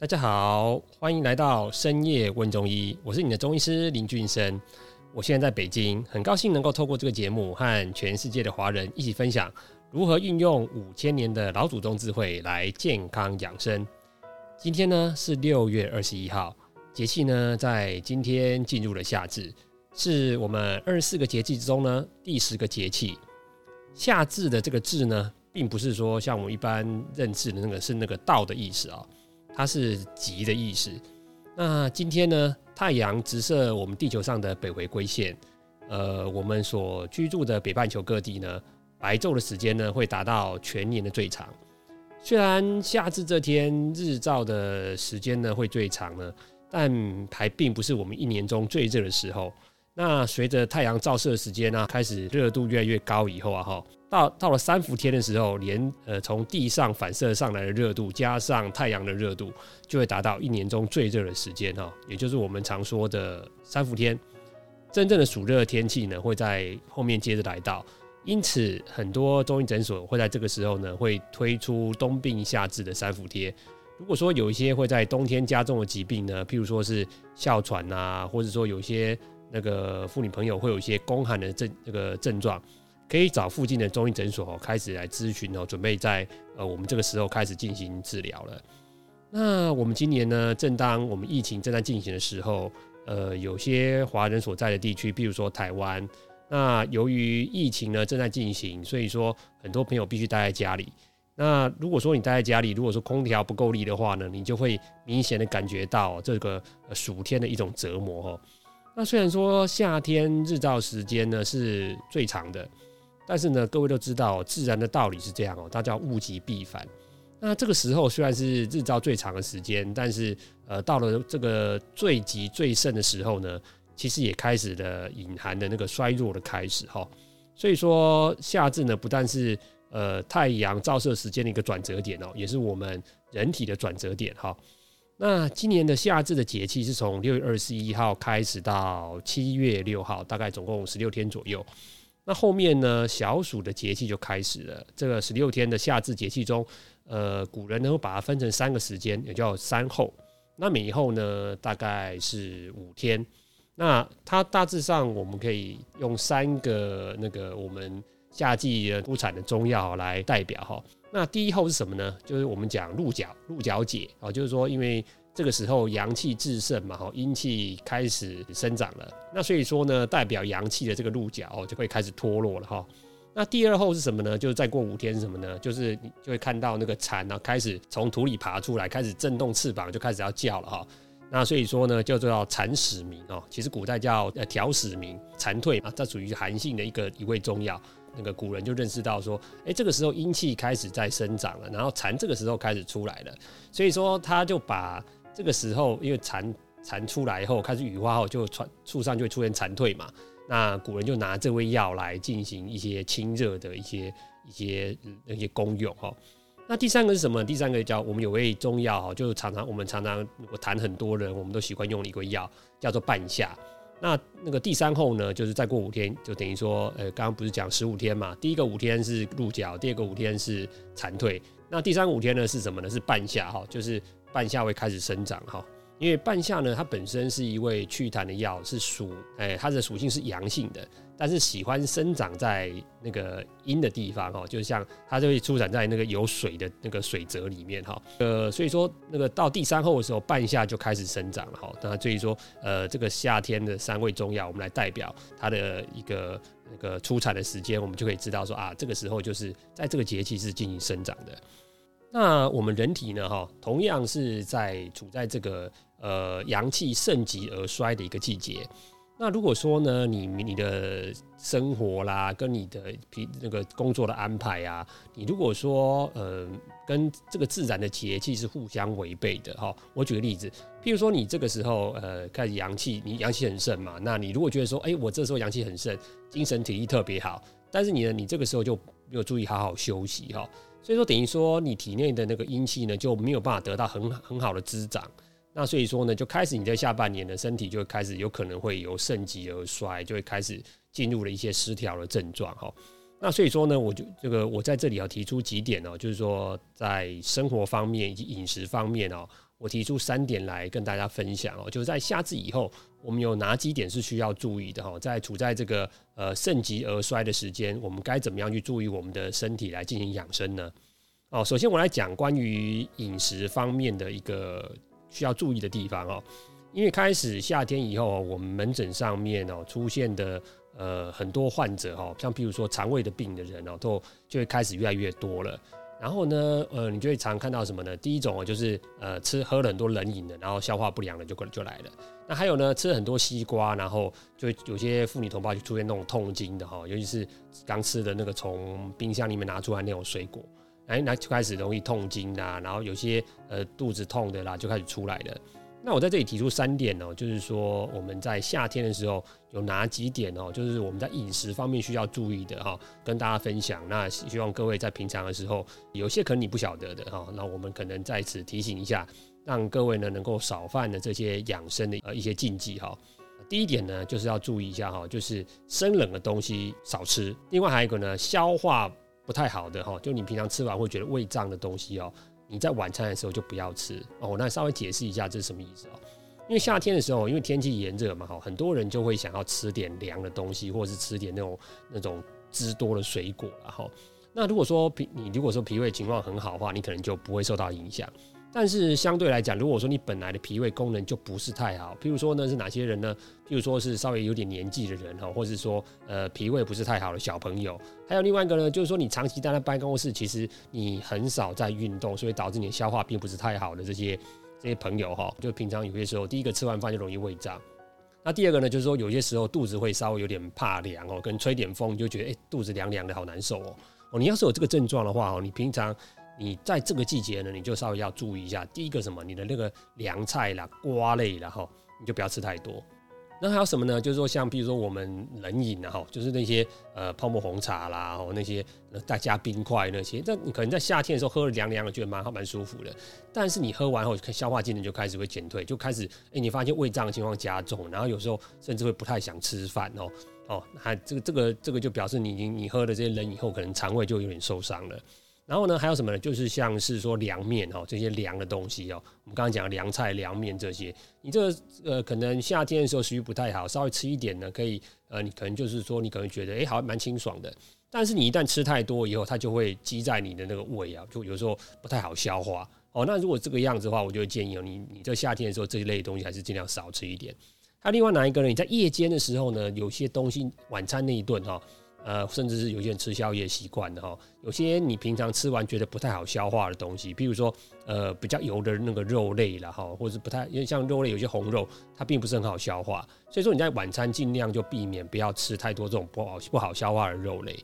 大家好，欢迎来到深夜问中医，我是你的中医师林俊生。我现在在北京，很高兴能够透过这个节目和全世界的华人一起分享如何运用五千年的老祖宗智慧来健康养生。今天呢是六月二十一号，节气呢在今天进入了夏至，是我们二十四个节气之中呢第十个节气。夏至的这个至呢，并不是说像我们一般认知的那个是那个道的意思啊。它是极的意思。那今天呢，太阳直射我们地球上的北回归线，呃，我们所居住的北半球各地呢，白昼的时间呢会达到全年的最长。虽然夏至这天日照的时间呢会最长呢，但还并不是我们一年中最热的时候。那随着太阳照射的时间呢开始热度越来越高以后啊，哈。到到了三伏天的时候，连呃从地上反射上来的热度，加上太阳的热度，就会达到一年中最热的时间哈，也就是我们常说的三伏天。真正的暑热天气呢，会在后面接着来到，因此很多中医诊所会在这个时候呢，会推出冬病夏治的三伏贴。如果说有一些会在冬天加重的疾病呢，譬如说是哮喘啊，或者说有些那个妇女朋友会有一些宫寒的症这个症状。可以找附近的中医诊所哦，开始来咨询哦，准备在呃我们这个时候开始进行治疗了。那我们今年呢，正当我们疫情正在进行的时候，呃，有些华人所在的地区，比如说台湾，那由于疫情呢正在进行，所以说很多朋友必须待在家里。那如果说你待在家里，如果说空调不够力的话呢，你就会明显的感觉到这个暑天的一种折磨哦。那虽然说夏天日照时间呢是最长的。但是呢，各位都知道，自然的道理是这样哦，它叫物极必反。那这个时候虽然是日照最长的时间，但是呃，到了这个最极最盛的时候呢，其实也开始了隐含的那个衰弱的开始哈。所以说夏至呢，不但是呃太阳照射时间的一个转折点哦，也是我们人体的转折点哈。那今年的夏至的节气是从六月二十一号开始到七月六号，大概总共十六天左右。那后面呢？小暑的节气就开始了。这个十六天的夏至节气中，呃，古人能够把它分成三个时间，也叫三候。那每一候呢，大概是五天。那它大致上我们可以用三个那个我们夏季出产的中药来代表哈。那第一候是什么呢？就是我们讲鹿角，鹿角解啊，就是说因为。这个时候阳气至盛嘛，哈，阴气开始生长了。那所以说呢，代表阳气的这个鹿角，就会开始脱落了哈。那第二候是什么呢？就是再过五天是什么呢？就是你就会看到那个蝉呢，开始从土里爬出来，开始震动翅膀，就开始要叫了哈。那所以说呢，叫做蝉始鸣哦。其实古代叫呃调始鸣，蝉蜕啊，这属于寒性的一个一味中药。那个古人就认识到说，哎，这个时候阴气开始在生长了，然后蝉这个时候开始出来了，所以说他就把。这个时候，因为蝉蝉出来以后，开始羽化后，就传树上就会出现蝉蜕嘛。那古人就拿这味药来进行一些清热的一些一些那些功用哈。那第三个是什么？第三个叫我们有味中药哈，就常常我们常常我谈很多人，我们都喜欢用一个药叫做半夏。那那个第三后呢，就是再过五天，就等于说，呃，刚刚不是讲十五天嘛？第一个五天是鹿角，第二个五天是蝉蜕，那第三五天呢是什么呢？是半夏哈，就是。半夏会开始生长哈，因为半夏呢，它本身是一味祛痰的药，是属哎，它的属性是阳性的，但是喜欢生长在那个阴的地方哈，就像它就会出产在那个有水的那个水泽里面哈，呃，所以说那个到第三后的时候，半夏就开始生长了哈。那所以说，呃，这个夏天的三味中药，我们来代表它的一个那个出产的时间，我们就可以知道说啊，这个时候就是在这个节气是进行生长的。那我们人体呢？哈，同样是在处在这个呃阳气盛极而衰的一个季节。那如果说呢，你你的生活啦，跟你的平那个工作的安排啊，你如果说呃跟这个自然的节气是互相违背的哈。我举个例子，譬如说你这个时候呃开始阳气，你阳气很盛嘛，那你如果觉得说，哎，我这时候阳气很盛，精神体力特别好，但是你呢，你这个时候就没有注意好好休息哈。所以说，等于说你体内的那个阴气呢，就没有办法得到很很好的滋长。那所以说呢，就开始你在下半年的身体就开始有可能会由盛极而衰，就会开始进入了一些失调的症状哈。那所以说呢，我就这个我在这里要提出几点哦，就是说在生活方面以及饮食方面哦，我提出三点来跟大家分享哦，就是在夏至以后，我们有哪几点是需要注意的哈？在处在这个呃盛极而衰的时间，我们该怎么样去注意我们的身体来进行养生呢？哦，首先我来讲关于饮食方面的一个需要注意的地方哦，因为开始夏天以后，我们门诊上面哦出现的呃很多患者哈，像譬如说肠胃的病的人哦，都就会开始越来越多了。然后呢，呃，你就会常看到什么呢？第一种哦，就是呃，吃喝了很多冷饮的，然后消化不良的就过就来了。那还有呢，吃了很多西瓜，然后就有些妇女同胞就出现那种痛经的哈，尤其是刚吃的那个从冰箱里面拿出来那种水果，哎，那就开始容易痛经啦，然后有些呃肚子痛的啦，就开始出来了。那我在这里提出三点哦，就是说我们在夏天的时候有哪几点哦，就是我们在饮食方面需要注意的哈，跟大家分享。那希望各位在平常的时候，有些可能你不晓得的哈，那我们可能在此提醒一下，让各位呢能够少犯的这些养生的呃一些禁忌哈。第一点呢，就是要注意一下哈，就是生冷的东西少吃。另外还有一个呢，消化不太好的哈，就你平常吃完会觉得胃胀的东西哦。你在晚餐的时候就不要吃哦。那稍微解释一下这是什么意思哦？因为夏天的时候，因为天气炎热嘛，哈，很多人就会想要吃点凉的东西，或者是吃点那种那种汁多的水果然后。那如果说脾你如果说脾胃情况很好的话，你可能就不会受到影响。但是相对来讲，如果说你本来的脾胃功能就不是太好，譬如说呢是哪些人呢？譬如说是稍微有点年纪的人哈，或者是说呃脾胃不是太好的小朋友，还有另外一个呢，就是说你长期待在办公室，其实你很少在运动，所以导致你的消化并不是太好的这些这些朋友哈，就平常有些时候，第一个吃完饭就容易胃胀，那第二个呢，就是说有些时候肚子会稍微有点怕凉哦，跟吹点风你就觉得哎肚子凉凉的好难受哦哦，你要是有这个症状的话哦，你平常。你在这个季节呢，你就稍微要注意一下。第一个什么，你的那个凉菜啦、瓜类啦，哈，你就不要吃太多。那还有什么呢？就是说，像比如说我们冷饮啊，哈，就是那些呃泡沫红茶啦，哦，那些再加冰块那些，那你可能在夏天的时候喝了凉凉的，觉得蛮好蛮舒服的。但是你喝完后，消化机能就开始会减退，就开始哎，你发现胃胀的情况加重，然后有时候甚至会不太想吃饭哦哦，还这个这个这个就表示你你你喝了这些冷以后，可能肠胃就有点受伤了。然后呢，还有什么呢？就是像是说凉面哦，这些凉的东西哦，我们刚刚讲凉菜、凉面这些，你这个呃，可能夏天的时候食欲不太好，稍微吃一点呢，可以呃，你可能就是说你可能觉得哎，好像蛮清爽的。但是你一旦吃太多以后，它就会积在你的那个胃啊，就有时候不太好消化哦。那如果这个样子的话，我就会建议哦，你你在夏天的时候这一类东西还是尽量少吃一点。还有另外哪一个呢？你在夜间的时候呢，有些东西晚餐那一顿哈。呃，甚至是有些人吃宵夜习惯的哈，有些你平常吃完觉得不太好消化的东西，比如说呃比较油的那个肉类了哈，或者是不太因为像肉类有些红肉，它并不是很好消化，所以说你在晚餐尽量就避免不要吃太多这种不好不好消化的肉类。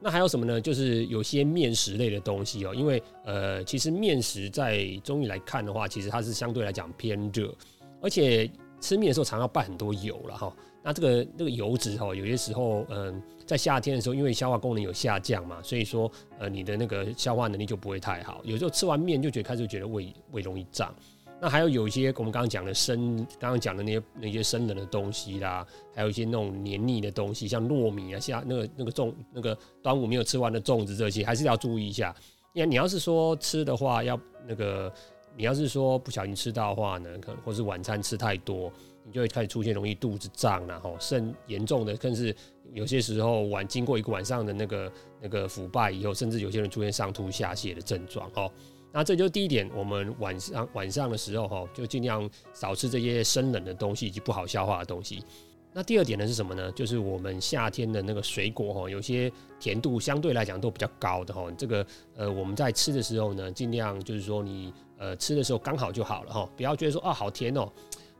那还有什么呢？就是有些面食类的东西哦，因为呃其实面食在中医来看的话，其实它是相对来讲偏热，而且吃面的时候常常拌很多油了哈。那这个那个油脂哈，有些时候，嗯，在夏天的时候，因为消化功能有下降嘛，所以说，呃，你的那个消化能力就不会太好。有时候吃完面就觉得开始觉得胃胃容易胀。那还有有一些我们刚刚讲的生，刚刚讲的那些那些生冷的东西啦，还有一些那种黏腻的东西，像糯米啊，像那个那个粽那个端午没有吃完的粽子这些，还是要注意一下。因为你要是说吃的话，要那个你要是说不小心吃到的话呢，可能或是晚餐吃太多。你就会开始出现容易肚子胀然后甚严重的更是有些时候晚经过一个晚上的那个那个腐败以后，甚至有些人出现上吐下泻的症状哦。那这就是第一点，我们晚上晚上的时候哈，就尽量少吃这些生冷的东西以及不好消化的东西。那第二点呢是什么呢？就是我们夏天的那个水果哈，有些甜度相对来讲都比较高的哈。这个呃我们在吃的时候呢，尽量就是说你呃吃的时候刚好就好了哈，不要觉得说啊好甜哦。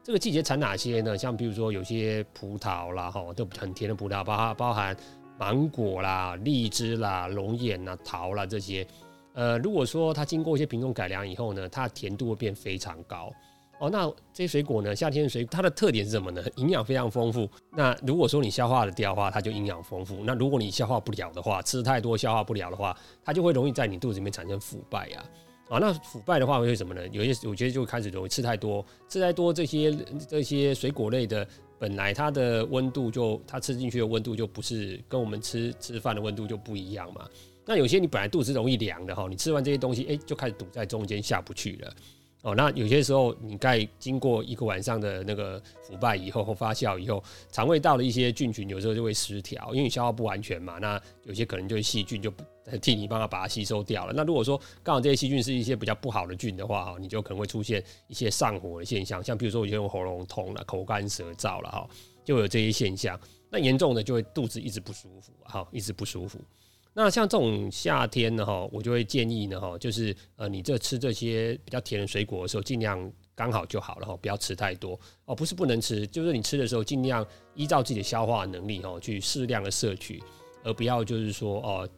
这个季节产哪些呢？像比如说有些葡萄啦，哈，都很甜的葡萄，包含包含芒果啦、荔枝啦、龙眼啦、桃啦这些。呃，如果说它经过一些品种改良以后呢，它的甜度会变非常高。哦，那这些水果呢，夏天的水果它的特点是什么呢？营养非常丰富。那如果说你消化的掉的话，它就营养丰富。那如果你消化不了的话，吃太多消化不了的话，它就会容易在你肚子里面产生腐败呀。啊，那腐败的话会是什么呢？有些有些就开始容易吃太多，吃太多这些这些水果类的，本来它的温度就它吃进去的温度就不是跟我们吃吃饭的温度就不一样嘛。那有些你本来肚子容易凉的哈，你吃完这些东西，哎，就开始堵在中间下不去了。哦，那有些时候你在经过一个晚上的那个腐败以后或发酵以后，肠胃道的一些菌群有时候就会失调，因为你消化不完全嘛。那有些可能就是细菌就替你帮他把它吸收掉了。那如果说刚好这些细菌是一些比较不好的菌的话，哈，你就可能会出现一些上火的现象，像比如说有些人喉咙痛了、口干舌燥了，哈，就有这些现象。那严重的就会肚子一直不舒服，哈，一直不舒服。那像这种夏天呢，哈，我就会建议呢，哈，就是呃，你这吃这些比较甜的水果的时候，尽量刚好就好了，哈，不要吃太多哦。不是不能吃，就是你吃的时候，尽量依照自己的消化能力，哈，去适量的摄取，而不要就是说哦，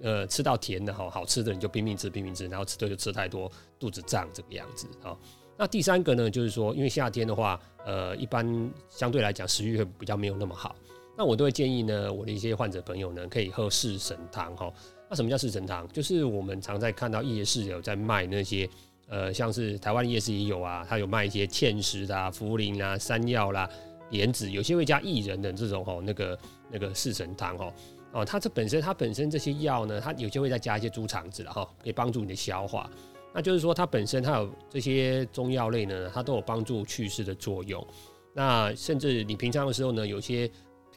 呃，吃到甜的哈，好吃的你就拼命吃拼命吃，然后吃多就吃太多，肚子胀这个样子啊。那第三个呢，就是说，因为夏天的话，呃，一般相对来讲食欲会比较没有那么好。那我都会建议呢，我的一些患者朋友呢，可以喝四神汤哈。那什么叫四神汤？就是我们常在看到夜市有在卖那些，呃，像是台湾夜市也有啊，它有卖一些芡实啊、茯苓啦、山药啦、莲子，有些会加薏仁的这种哈，那个那个四神汤哈。哦，它这本身它本身这些药呢，它有些会再加一些猪肠子了哈，可以帮助你的消化。那就是说它本身它有这些中药类呢，它都有帮助祛湿的作用。那甚至你平常的时候呢，有些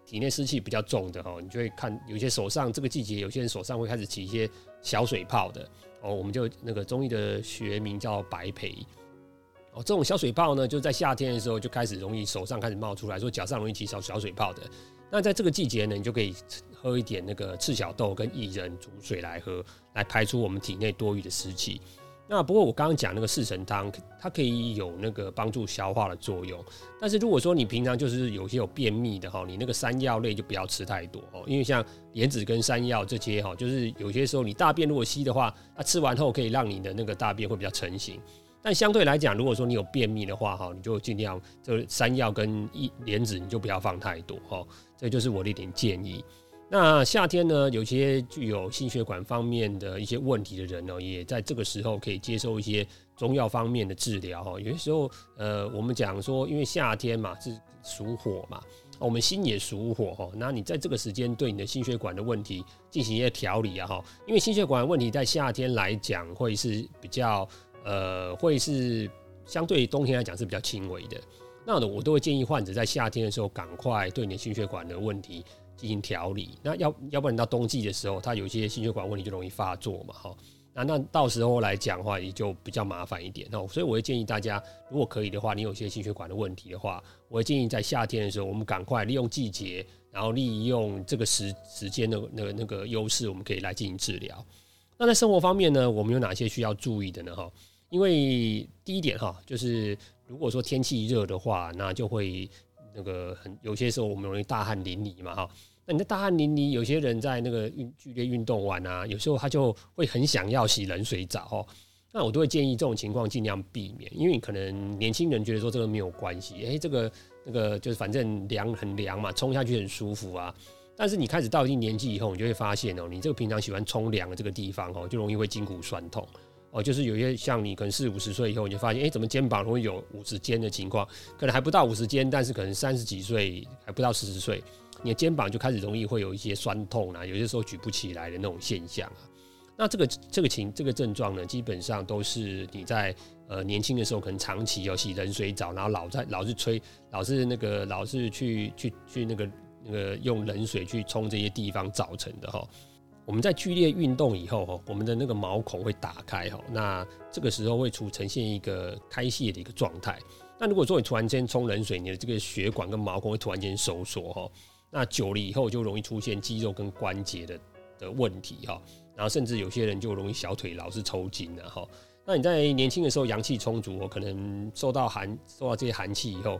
体内湿气比较重的哈，你就会看有些手上这个季节，有些人手上会开始起一些小水泡的哦。我们就那个中医的学名叫白培哦，这种小水泡呢，就在夏天的时候就开始容易手上开始冒出来，说脚上容易起小小水泡的。那在这个季节呢，你就可以喝一点那个赤小豆跟薏仁煮水来喝，来排出我们体内多余的湿气。那不过我刚刚讲那个四神汤，它可以有那个帮助消化的作用。但是如果说你平常就是有些有便秘的哈，你那个山药类就不要吃太多哦，因为像莲子跟山药这些哈，就是有些时候你大便如果稀的话，它吃完后可以让你的那个大便会比较成型。但相对来讲，如果说你有便秘的话哈，你就尽量这山药跟一莲子你就不要放太多哈，这就是我的一点建议。那夏天呢，有些具有心血管方面的一些问题的人呢，也在这个时候可以接受一些中药方面的治疗哈。有些时候，呃，我们讲说，因为夏天嘛是属火嘛，我们心也属火哈。那你在这个时间对你的心血管的问题进行一些调理啊哈，因为心血管问题在夏天来讲会是比较呃，会是相对于冬天来讲是比较轻微的。那我都会建议患者在夏天的时候赶快对你的心血管的问题。进行调理，那要要不然到冬季的时候，它有些心血管问题就容易发作嘛，哈，那那到时候来讲的话，也就比较麻烦一点哦。所以我会建议大家，如果可以的话，你有些心血管的问题的话，我会建议在夏天的时候，我们赶快利用季节，然后利用这个时时间的那个那个优势，我们可以来进行治疗。那在生活方面呢，我们有哪些需要注意的呢？哈，因为第一点哈，就是如果说天气热的话，那就会。那个很有些时候我们容易大汗淋漓嘛哈，那你的大汗淋漓，有些人在那个运剧烈运动完啊，有时候他就会很想要洗冷水澡哦，那我都会建议这种情况尽量避免，因为你可能年轻人觉得说这个没有关系，诶，这个那个就是反正凉很凉嘛，冲下去很舒服啊，但是你开始到一定年纪以后，你就会发现哦，你这个平常喜欢冲凉的这个地方哦，就容易会筋骨酸痛。哦，就是有些像你可能四五十岁以后，你就发现，哎，怎么肩膀容易有五十肩的情况？可能还不到五十肩，但是可能三十几岁还不到四十岁，你的肩膀就开始容易会有一些酸痛啊，有些时候举不起来的那种现象啊。那这个这个情这个症状呢，基本上都是你在呃年轻的时候可能长期有洗冷水澡，然后老在老是吹，老是那个老是去去去那个那个用冷水去冲这些地方造成的哈。我们在剧烈运动以后，哈，我们的那个毛孔会打开，哈，那这个时候会出呈现一个开泄的一个状态。那如果说你突然间冲冷水，你的这个血管跟毛孔会突然间收缩，哈，那久了以后就容易出现肌肉跟关节的的问题，哈，然后甚至有些人就容易小腿老是抽筋了，哈。那你在年轻的时候阳气充足，可能受到寒受到这些寒气以后，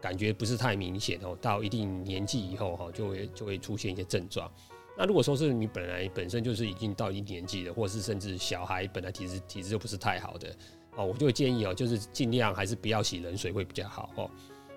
感觉不是太明显，哦，到一定年纪以后，哈，就会就会出现一些症状。那如果说是你本来本身就是已经到一定年纪的，或是甚至小孩本来体质体质就不是太好的哦，我就会建议哦，就是尽量还是不要洗冷水会比较好哦。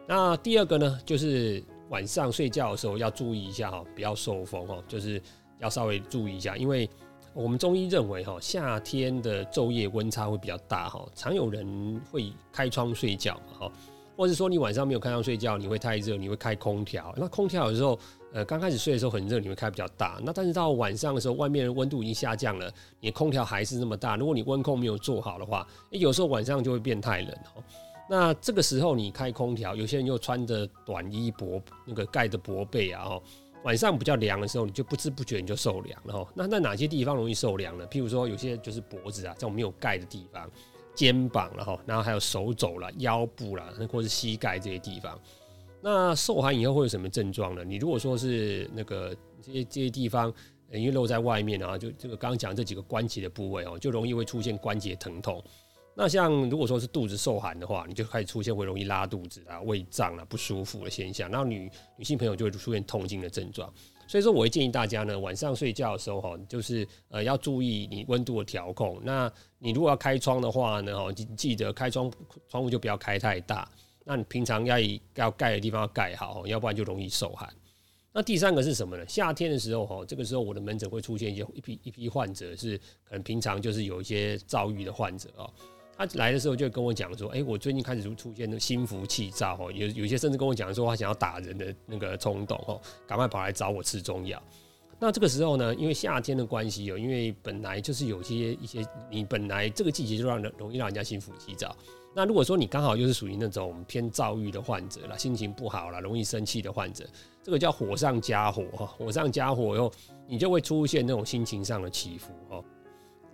那第二个呢，就是晚上睡觉的时候要注意一下哈，不要受风哦，就是要稍微注意一下，因为我们中医认为哈，夏天的昼夜温差会比较大哈，常有人会开窗睡觉嘛哈，或者说你晚上没有开窗睡觉，你会太热，你会开空调。那空调有时候，呃，刚开始睡的时候很热，你会开比较大。那但是到晚上的时候，外面的温度已经下降了，你的空调还是那么大。如果你温控没有做好的话，有时候晚上就会变太冷哦。那这个时候你开空调，有些人又穿着短衣薄那个盖着薄被啊，哦，晚上比较凉的时候，你就不知不觉你就受凉了哈。那在哪些地方容易受凉呢？譬如说有些就是脖子啊，这种没有盖的地方。肩膀了哈，然后还有手肘了、腰部了，那或是膝盖这些地方。那受寒以后会有什么症状呢？你如果说是那个这些这些地方因为露在外面啊，就这个刚刚讲这几个关节的部位哦，就容易会出现关节疼痛。那像如果说是肚子受寒的话，你就开始出现会容易拉肚子啊、胃胀啊、不舒服的现象。然后女女性朋友就会出现痛经的症状。所以说，我会建议大家呢，晚上睡觉的时候哈，就是呃要注意你温度的调控。那你如果要开窗的话呢，哈，记记得开窗窗户就不要开太大。那你平常要要盖的地方要盖好，要不然就容易受寒。那第三个是什么呢？夏天的时候哈，这个时候我的门诊会出现一些一批一批患者，是可能平常就是有一些躁郁的患者啊。他来的时候就跟我讲说，哎，我最近开始出出现心浮气躁哦，有有些甚至跟我讲说，他想要打人的那个冲动哦，赶快跑来找我吃中药。那这个时候呢，因为夏天的关系哦，因为本来就是有些一些，你本来这个季节就让人容易让人家心浮气躁。那如果说你刚好又是属于那种偏躁郁的患者了，心情不好了，容易生气的患者，这个叫火上加火哈，火上加火以后，你就会出现那种心情上的起伏哦。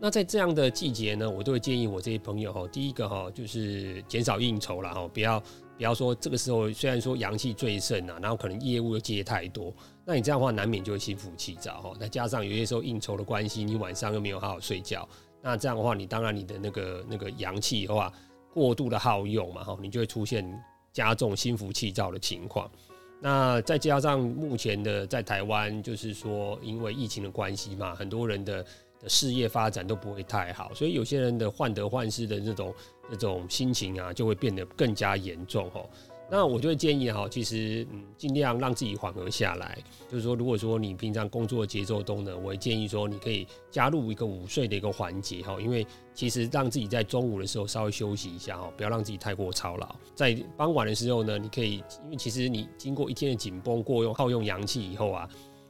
那在这样的季节呢，我都会建议我这些朋友哈，第一个哈就是减少应酬了哈，不要不要说这个时候虽然说阳气最盛啊，然后可能业务又接太多，那你这样的话难免就会心浮气躁哈。再加上有些时候应酬的关系，你晚上又没有好好睡觉，那这样的话你当然你的那个那个阳气的话过度的耗用嘛哈，你就会出现加重心浮气躁的情况。那再加上目前的在台湾就是说因为疫情的关系嘛，很多人的。事业发展都不会太好，所以有些人的患得患失的这种这种心情啊，就会变得更加严重哦。那我就会建议哈，其实嗯，尽量让自己缓和下来。就是说，如果说你平常工作节奏中呢，我会建议说，你可以加入一个午睡的一个环节哈，因为其实让自己在中午的时候稍微休息一下哈，不要让自己太过操劳。在傍晚的时候呢，你可以，因为其实你经过一天的紧绷过用耗用阳气以后啊。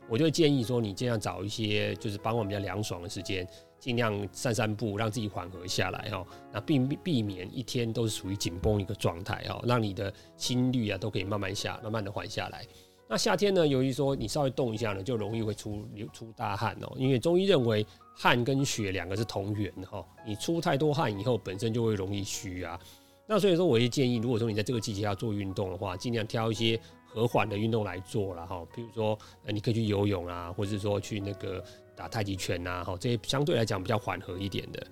我就建议说，你尽量找一些就是傍晚比较凉爽的时间，尽量散散步，让自己缓和下来哈。那避避免一天都是属于紧绷一个状态哈，让你的心率啊都可以慢慢下，慢慢的缓下来。那夏天呢，由于说你稍微动一下呢，就容易会出流出大汗哦。因为中医认为汗跟血两个是同源的哈，你出太多汗以后，本身就会容易虚啊。那所以说，我也建议，如果说你在这个季节要做运动的话，尽量挑一些。和缓的运动来做了哈，比如说呃，你可以去游泳啊，或者说去那个打太极拳呐，哈，这些相对来讲比较缓和一点的。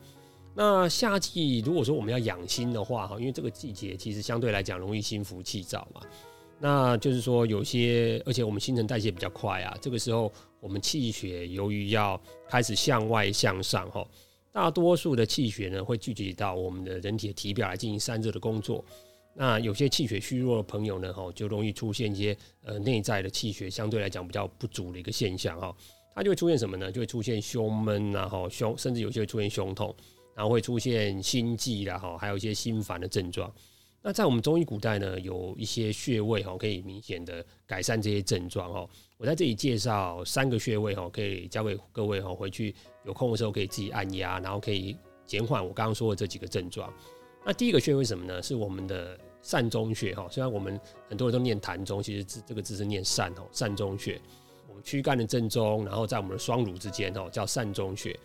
那夏季如果说我们要养心的话哈，因为这个季节其实相对来讲容易心浮气躁嘛，那就是说有些，而且我们新陈代谢比较快啊，这个时候我们气血由于要开始向外向上哈，大多数的气血呢会聚集到我们的人体的体表来进行散热的工作。那有些气血虚弱的朋友呢，哈，就容易出现一些呃内在的气血相对来讲比较不足的一个现象哈，它就会出现什么呢？就会出现胸闷啊，哈，胸甚至有些会出现胸痛，然后会出现心悸啦，哈，还有一些心烦的症状。那在我们中医古代呢，有一些穴位哈，可以明显的改善这些症状哈。我在这里介绍三个穴位哈，可以交给各位哈，回去有空的时候可以自己按压，然后可以减缓我刚刚说的这几个症状。那第一个穴位什么呢？是我们的膻中穴哈。虽然我们很多人都念痰中，其实这这个字是念膻哦，膻中穴。我们躯干的正中，然后在我们的双乳之间哦，叫膻中穴。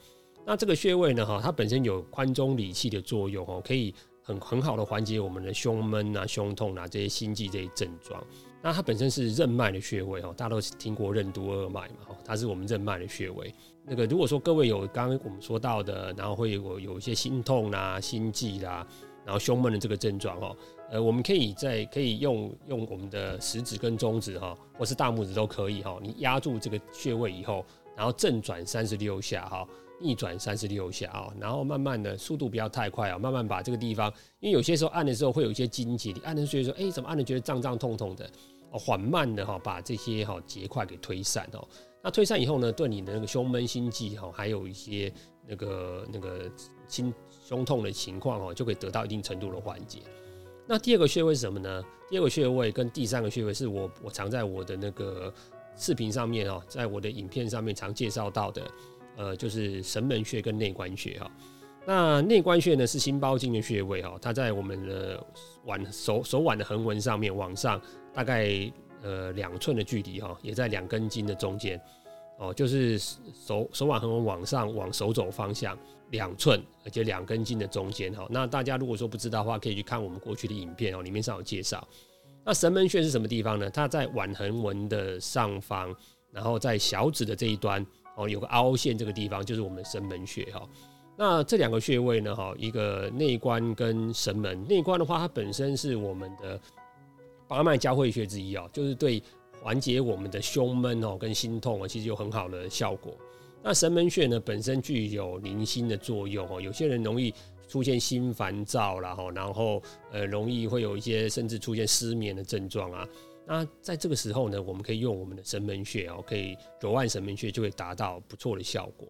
那这个穴位呢哈，它本身有宽中理气的作用哦，可以很很好的缓解我们的胸闷啊、胸痛啊这些心悸这些症状。那它本身是任脉的穴位哦，大家都听过任督二脉嘛，它是我们任脉的穴位。那个如果说各位有刚刚我们说到的，然后会有有一些心痛啊、心悸啦，然后胸闷的这个症状哈，呃，我们可以在可以用用我们的食指跟中指哈，或是大拇指都可以哈，你压住这个穴位以后，然后正转三十六下哈，逆转三十六下啊，然后慢慢的速度不要太快啊，慢慢把这个地方，因为有些时候按的时候会有一些筋结，你按的时候觉得说，哎，怎么按的觉得胀胀痛痛的，缓慢的哈，把这些哈结块给推散哦。那推散以后呢，对你的那个胸闷心悸哈，还有一些那个那个心胸痛的情况哦，就可以得到一定程度的缓解。那第二个穴位是什么呢？第二个穴位跟第三个穴位是我我常在我的那个视频上面哦，在我的影片上面常介绍到的，呃，就是神门穴跟内关穴哈。那内关穴呢是心包经的穴位哈，它在我们的腕手手腕的横纹上面往上大概呃两寸的距离哈，也在两根筋的中间哦，就是手手腕横纹往上往手肘方向。两寸，而且两根筋的中间哈。那大家如果说不知道的话，可以去看我们过去的影片哦，里面上有介绍。那神门穴是什么地方呢？它在腕横纹的上方，然后在小指的这一端哦，有个凹陷这个地方就是我们神门穴哈。那这两个穴位呢哈，一个内关跟神门。内关的话，它本身是我们的八脉交汇穴之一哦，就是对缓解我们的胸闷哦跟心痛啊，其实有很好的效果。那神门穴呢，本身具有宁心的作用哦。有些人容易出现心烦躁啦，哈，然后呃，容易会有一些甚至出现失眠的症状啊。那在这个时候呢，我们可以用我们的神门穴哦，可以揉按神门穴，就会达到不错的效果。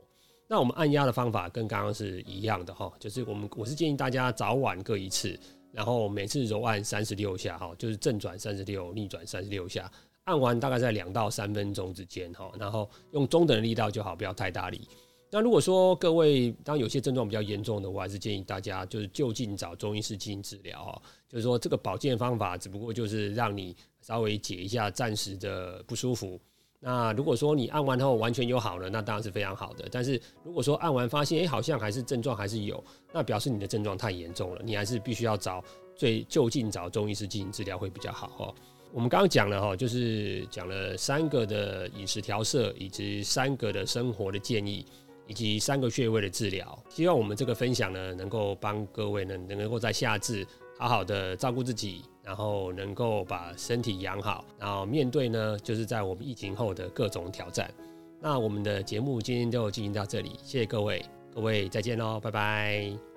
那我们按压的方法跟刚刚是一样的哈，就是我们我是建议大家早晚各一次，然后每次揉按三十六下哈，就是正转三十六，逆转三十六下。按完大概在两到三分钟之间哈，然后用中等的力道就好，不要太大力。那如果说各位当有些症状比较严重的，我还是建议大家就是就近找中医师进行治疗哈。就是说这个保健方法只不过就是让你稍微解一下暂时的不舒服。那如果说你按完后完全有好了，那当然是非常好的。但是如果说按完发现哎好像还是症状还是有，那表示你的症状太严重了，你还是必须要找最就近找中医师进行治疗会比较好哈。我们刚刚讲了哈，就是讲了三个的饮食调摄，以及三个的生活的建议，以及三个穴位的治疗。希望我们这个分享呢，能够帮各位呢，能够在夏至好好的照顾自己，然后能够把身体养好，然后面对呢，就是在我们疫情后的各种挑战。那我们的节目今天就进行到这里，谢谢各位，各位再见喽，拜拜。